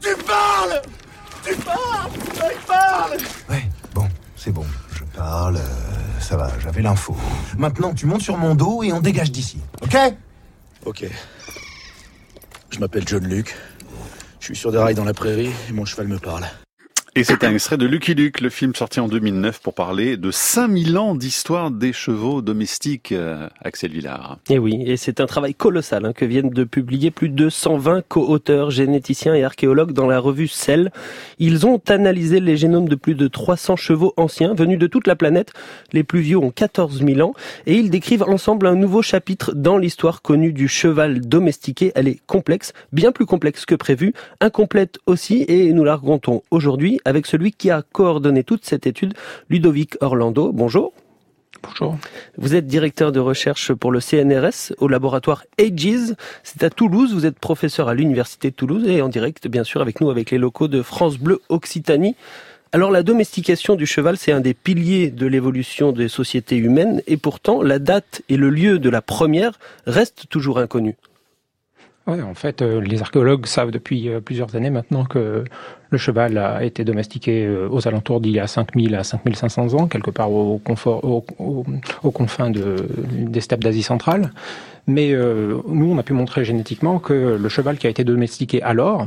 tu parles Tu parles Il parle Ouais, bon, c'est bon. Je parle, euh, ça va, j'avais l'info. Maintenant, tu montes sur mon dos et on dégage d'ici, ok? Ok. Je m'appelle John Luke. Je suis sur des rails dans la prairie et mon cheval me parle. Et c'est un extrait de Lucky Luke, le film sorti en 2009 pour parler de 5000 ans d'histoire des chevaux domestiques, euh, Axel Villard. Et oui, et c'est un travail colossal hein, que viennent de publier plus de 120 co-auteurs, généticiens et archéologues dans la revue Cell. Ils ont analysé les génomes de plus de 300 chevaux anciens venus de toute la planète. Les plus vieux ont 14 000 ans et ils décrivent ensemble un nouveau chapitre dans l'histoire connue du cheval domestiqué. Elle est complexe, bien plus complexe que prévu, incomplète aussi et nous la racontons aujourd'hui avec celui qui a coordonné toute cette étude, Ludovic Orlando. Bonjour. Bonjour. Vous êtes directeur de recherche pour le CNRS au laboratoire Ages. C'est à Toulouse. Vous êtes professeur à l'université de Toulouse et en direct, bien sûr, avec nous, avec les locaux de France Bleu Occitanie. Alors la domestication du cheval, c'est un des piliers de l'évolution des sociétés humaines et pourtant la date et le lieu de la première restent toujours inconnus. En fait, euh, les archéologues savent depuis euh, plusieurs années maintenant que le cheval a été domestiqué euh, aux alentours d'il y a 5000 à 5500 ans, quelque part au, aux confins de, des steppes d'Asie centrale. Mais nous, on a pu montrer génétiquement que le cheval qui a été domestiqué alors,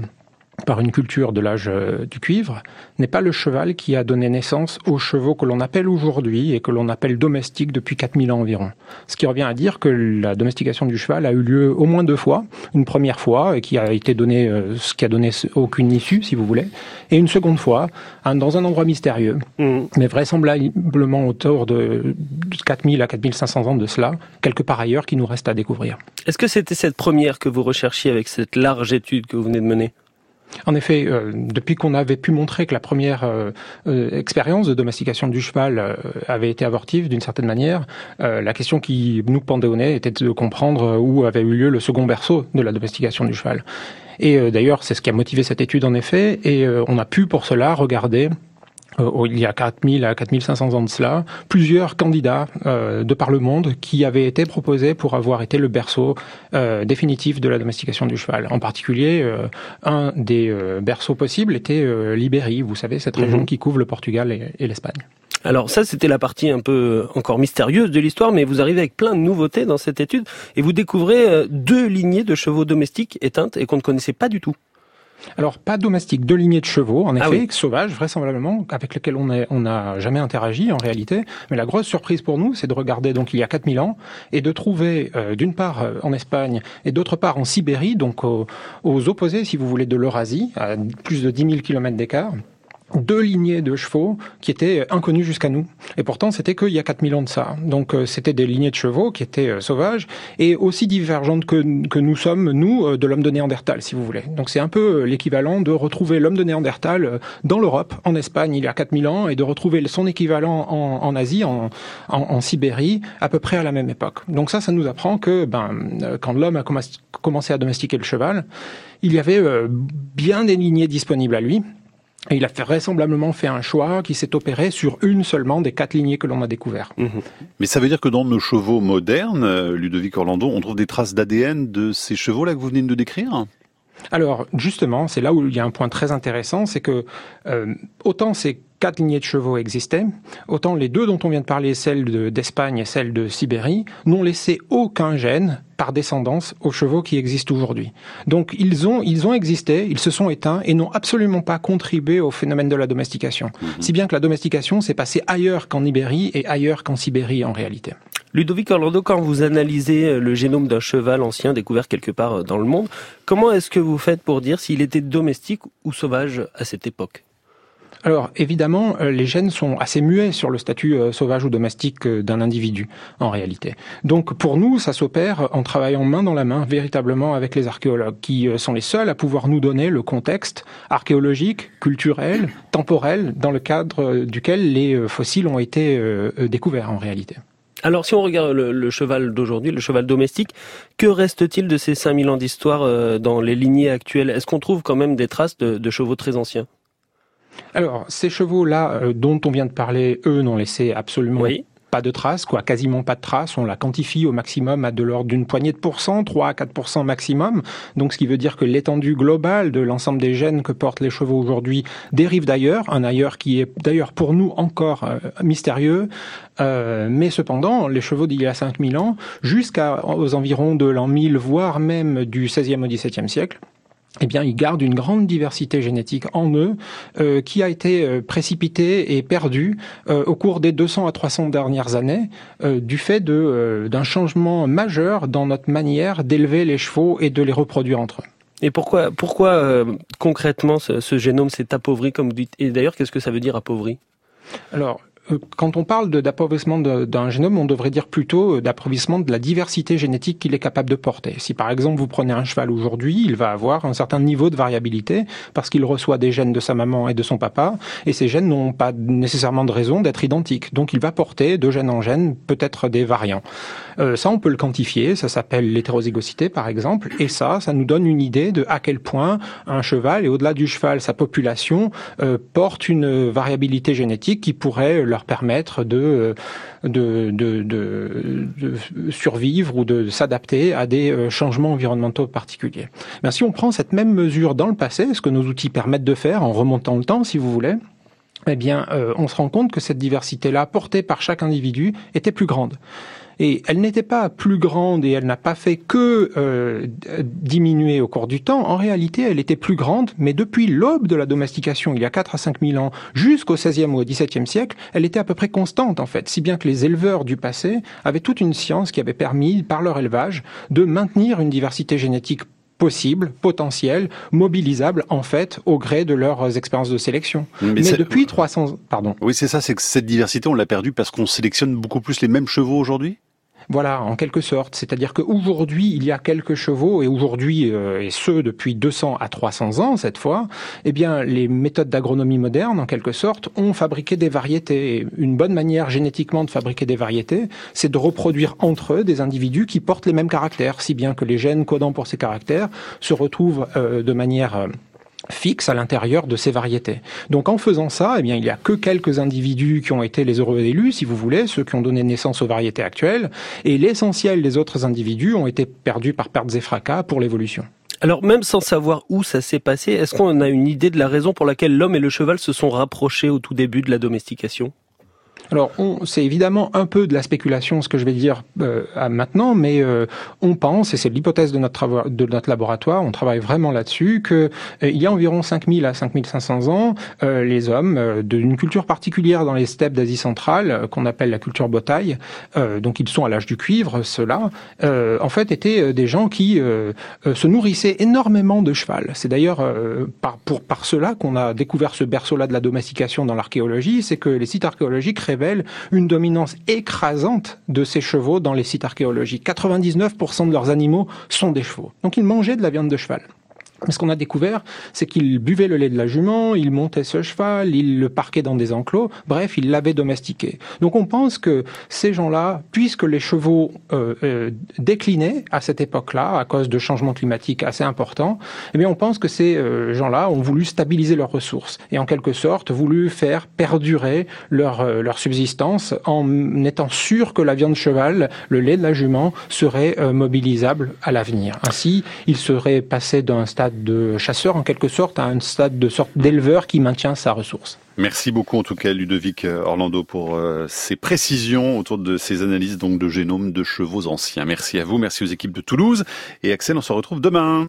par une culture de l'âge euh, du cuivre, n'est pas le cheval qui a donné naissance aux chevaux que l'on appelle aujourd'hui et que l'on appelle domestiques depuis 4000 ans environ. Ce qui revient à dire que la domestication du cheval a eu lieu au moins deux fois. Une première fois, et qui a été donné, euh, ce qui a donné aucune issue, si vous voulez, et une seconde fois, dans un endroit mystérieux, mmh. mais vraisemblablement autour de 4000 à 4500 ans de cela, quelque part ailleurs qui nous reste à découvrir. Est-ce que c'était cette première que vous recherchiez avec cette large étude que vous venez de mener? En effet, euh, depuis qu'on avait pu montrer que la première euh, euh, expérience de domestication du cheval euh, avait été abortive d'une certaine manière, euh, la question qui nous pendait au nez était de comprendre où avait eu lieu le second berceau de la domestication du cheval. Et d'ailleurs, c'est ce qui a motivé cette étude en effet, et on a pu pour cela regarder il y a 4000 à 4500 ans de cela, plusieurs candidats euh, de par le monde qui avaient été proposés pour avoir été le berceau euh, définitif de la domestication du cheval. En particulier, euh, un des euh, berceaux possibles était euh, l'Ibérie, vous savez, cette région -hmm. qui couvre le Portugal et, et l'Espagne. Alors ça, c'était la partie un peu encore mystérieuse de l'histoire, mais vous arrivez avec plein de nouveautés dans cette étude et vous découvrez deux lignées de chevaux domestiques éteintes et qu'on ne connaissait pas du tout. Alors, pas domestique, deux lignées de chevaux, en effet, ah oui. sauvages, vraisemblablement, avec lesquels on n'a on a jamais interagi en réalité. Mais la grosse surprise pour nous, c'est de regarder donc il y a 4000 ans et de trouver euh, d'une part euh, en Espagne et d'autre part en Sibérie, donc aux, aux opposés, si vous voulez, de l'Eurasie, à plus de 10 000 km d'écart, deux lignées de chevaux qui étaient inconnues jusqu'à nous. Et pourtant, c'était qu'il y a 4000 ans de ça. Donc, euh, c'était des lignées de chevaux qui étaient euh, sauvages et aussi divergentes que, que nous sommes, nous, euh, de l'homme de Néandertal, si vous voulez. Donc, c'est un peu l'équivalent de retrouver l'homme de Néandertal dans l'Europe, en Espagne, il y a 4000 ans, et de retrouver son équivalent en, en Asie, en, en, en, Sibérie, à peu près à la même époque. Donc ça, ça nous apprend que ben, quand l'homme a commencé à domestiquer le cheval, il y avait bien des lignées disponibles à lui, et il a fait, vraisemblablement fait un choix qui s'est opéré sur une seulement des quatre lignées que l'on a découvert. Mmh. Mais ça veut dire que dans nos chevaux modernes, euh, Ludovic Orlando, on trouve des traces d'ADN de ces chevaux-là que vous venez de nous décrire? Alors justement, c'est là où il y a un point très intéressant, c'est que euh, autant ces quatre lignées de chevaux existaient, autant les deux dont on vient de parler, celle d'Espagne et celle de Sibérie, n'ont laissé aucun gène par descendance aux chevaux qui existent aujourd'hui. Donc ils ont, ils ont existé, ils se sont éteints et n'ont absolument pas contribué au phénomène de la domestication. Mmh. Si bien que la domestication s'est passée ailleurs qu'en Ibérie et ailleurs qu'en Sibérie en réalité. Ludovic Orlando, quand vous analysez le génome d'un cheval ancien découvert quelque part dans le monde, comment est-ce que vous faites pour dire s'il était domestique ou sauvage à cette époque? Alors évidemment, euh, les gènes sont assez muets sur le statut euh, sauvage ou domestique euh, d'un individu en réalité. Donc pour nous, ça s'opère en travaillant main dans la main véritablement avec les archéologues qui sont les seuls à pouvoir nous donner le contexte archéologique, culturel, temporel dans le cadre duquel les fossiles ont été découverts en réalité. Alors si on regarde le, cheval d'aujourd'hui, le cheval domestique, que reste-t-il de ces 5000 ans d'histoire dans les lignées actuelles? Est-ce qu'on trouve quand même des traces de chevaux très anciens? Alors, ces chevaux-là euh, dont on vient de parler, eux, n'ont laissé absolument oui. pas de traces, quoi, quasiment pas de traces. On la quantifie au maximum à de l'ordre d'une poignée de pourcents, 3 à 4% maximum. Donc, ce qui veut dire que l'étendue globale de l'ensemble des gènes que portent les chevaux aujourd'hui dérive d'ailleurs, un ailleurs qui est d'ailleurs pour nous encore euh, mystérieux. Euh, mais cependant, les chevaux d'il y a 5000 ans, jusqu'aux environs de l'an 1000, voire même du 16e au 17e siècle, eh bien, ils gardent une grande diversité génétique en eux euh, qui a été euh, précipitée et perdue euh, au cours des 200 à 300 dernières années du fait de d'un changement majeur dans notre manière d'élever les chevaux et de les reproduire entre eux. Et pourquoi, pourquoi concrètement ce, ce génome s'est appauvri comme vous dites? Et d'ailleurs, qu'est-ce que ça veut dire appauvri? Alors, quand on parle d'appauvrissement d'un génome, on devrait dire plutôt euh, d'appauvrissement de la diversité génétique qu'il est capable de porter. Si par exemple vous prenez un cheval aujourd'hui, il va avoir un certain niveau de variabilité parce qu'il reçoit des gènes de sa maman et de son papa, et ces gènes n'ont pas nécessairement de raison d'être identiques. Donc il va porter de gène en gène peut-être des variants. Euh, ça, on peut le quantifier, ça s'appelle l'hétérozygosité par exemple, et ça, ça nous donne une idée de à quel point un cheval, et au-delà du cheval, sa population, porte une variabilité génétique qui pourrait leur permettre de, de, de, de, survivre ou de s'adapter à des euh, changements environnementaux particuliers. Mais si on prend cette même mesure dans le passé, ce que nos outils permettent de faire en remontant le temps, si vous voulez, eh bien, euh, on se rend compte que cette diversité-là, portée par chaque individu, était plus grande. Et elle n'était pas plus grande et elle n'a pas fait que euh, diminuer au cours du temps. En réalité, elle était plus grande, mais depuis l'aube de la domestication, il y a 4 à 5 000 ans, jusqu'au 16e ou au 17e siècle, elle était à peu près constante en fait, si bien que les éleveurs du passé avaient toute une science qui avait permis, par leur élevage, de maintenir une diversité génétique possible, potentiel, mobilisable en fait au gré de leurs expériences de sélection. Mais, depuis 300, pardon. Oui, c'est ça, c'est que cette diversité, on l'a perdue parce qu'on sélectionne beaucoup plus les mêmes chevaux aujourd'hui? Voilà, en quelque sorte. C'est-à-dire qu'aujourd'hui, il y a quelques chevaux, et aujourd'hui, euh, et ceux depuis 200 à 300 ans cette fois, eh bien, les méthodes d'agronomie moderne, en quelque sorte, ont fabriqué des variétés. une bonne manière génétiquement de fabriquer des variétés, c'est de reproduire entre eux des individus qui portent les mêmes caractères, si bien que les gènes codant pour ces caractères se retrouvent euh, de manière... Euh, fixe à l'intérieur de ces variétés. Donc en faisant ça, eh bien, il n'y a que quelques individus qui ont été les heureux élus, si vous voulez, ceux qui ont donné naissance aux variétés actuelles, et l'essentiel des autres individus ont été perdus par pertes et fracas pour l'évolution. Alors même sans savoir où ça s'est passé, est-ce qu'on a une idée de la raison pour laquelle l'homme et le cheval se sont rapprochés au tout début de la domestication? Alors, c'est évidemment un peu de la spéculation, ce que je vais dire euh, maintenant, mais euh, on pense, et c'est l'hypothèse de notre, laboratoire, on travaille vraiment là-dessus, que euh, il y a environ 5000 à 5500 ans, les hommes d'une culture particulière dans les steppes d'Asie centrale, qu'on appelle la culture botaille, donc ils sont à l'âge du cuivre, ceux-là, en fait étaient des gens qui se nourrissaient énormément de cheval. C'est d'ailleurs par, pour, par cela qu'on a découvert ce berceau-là de la domestication dans l'archéologie, c'est que les sites archéologiques une dominance écrasante de ces chevaux dans les sites archéologiques. 99% de leurs animaux sont des chevaux. Donc ils mangeaient de la viande de cheval. Mais ce qu'on a découvert, c'est qu'il buvait le lait de la jument, il montait ce cheval, il le parquait dans des enclos, bref, il l'avait domestiqué. Donc on pense que ces gens-là, puisque les chevaux euh, euh, déclinaient à cette époque-là, à cause de changements climatiques assez importants, eh bien on pense que ces euh, gens-là ont voulu stabiliser leurs ressources et en quelque sorte voulu faire perdurer leur, leur subsistance en étant sûr que la viande de cheval, le lait de la jument, serait mobilisable à l'avenir. Ainsi, il serait passé d'un stade de chasseur en quelque sorte à un stade de sorte d'éleveur qui maintient sa ressource. Merci beaucoup en tout cas Ludovic euh, Orlando pour euh, ces précisions autour de ces analyses donc de génome de chevaux anciens. Merci à vous, merci aux équipes de Toulouse et Axel, on se retrouve demain.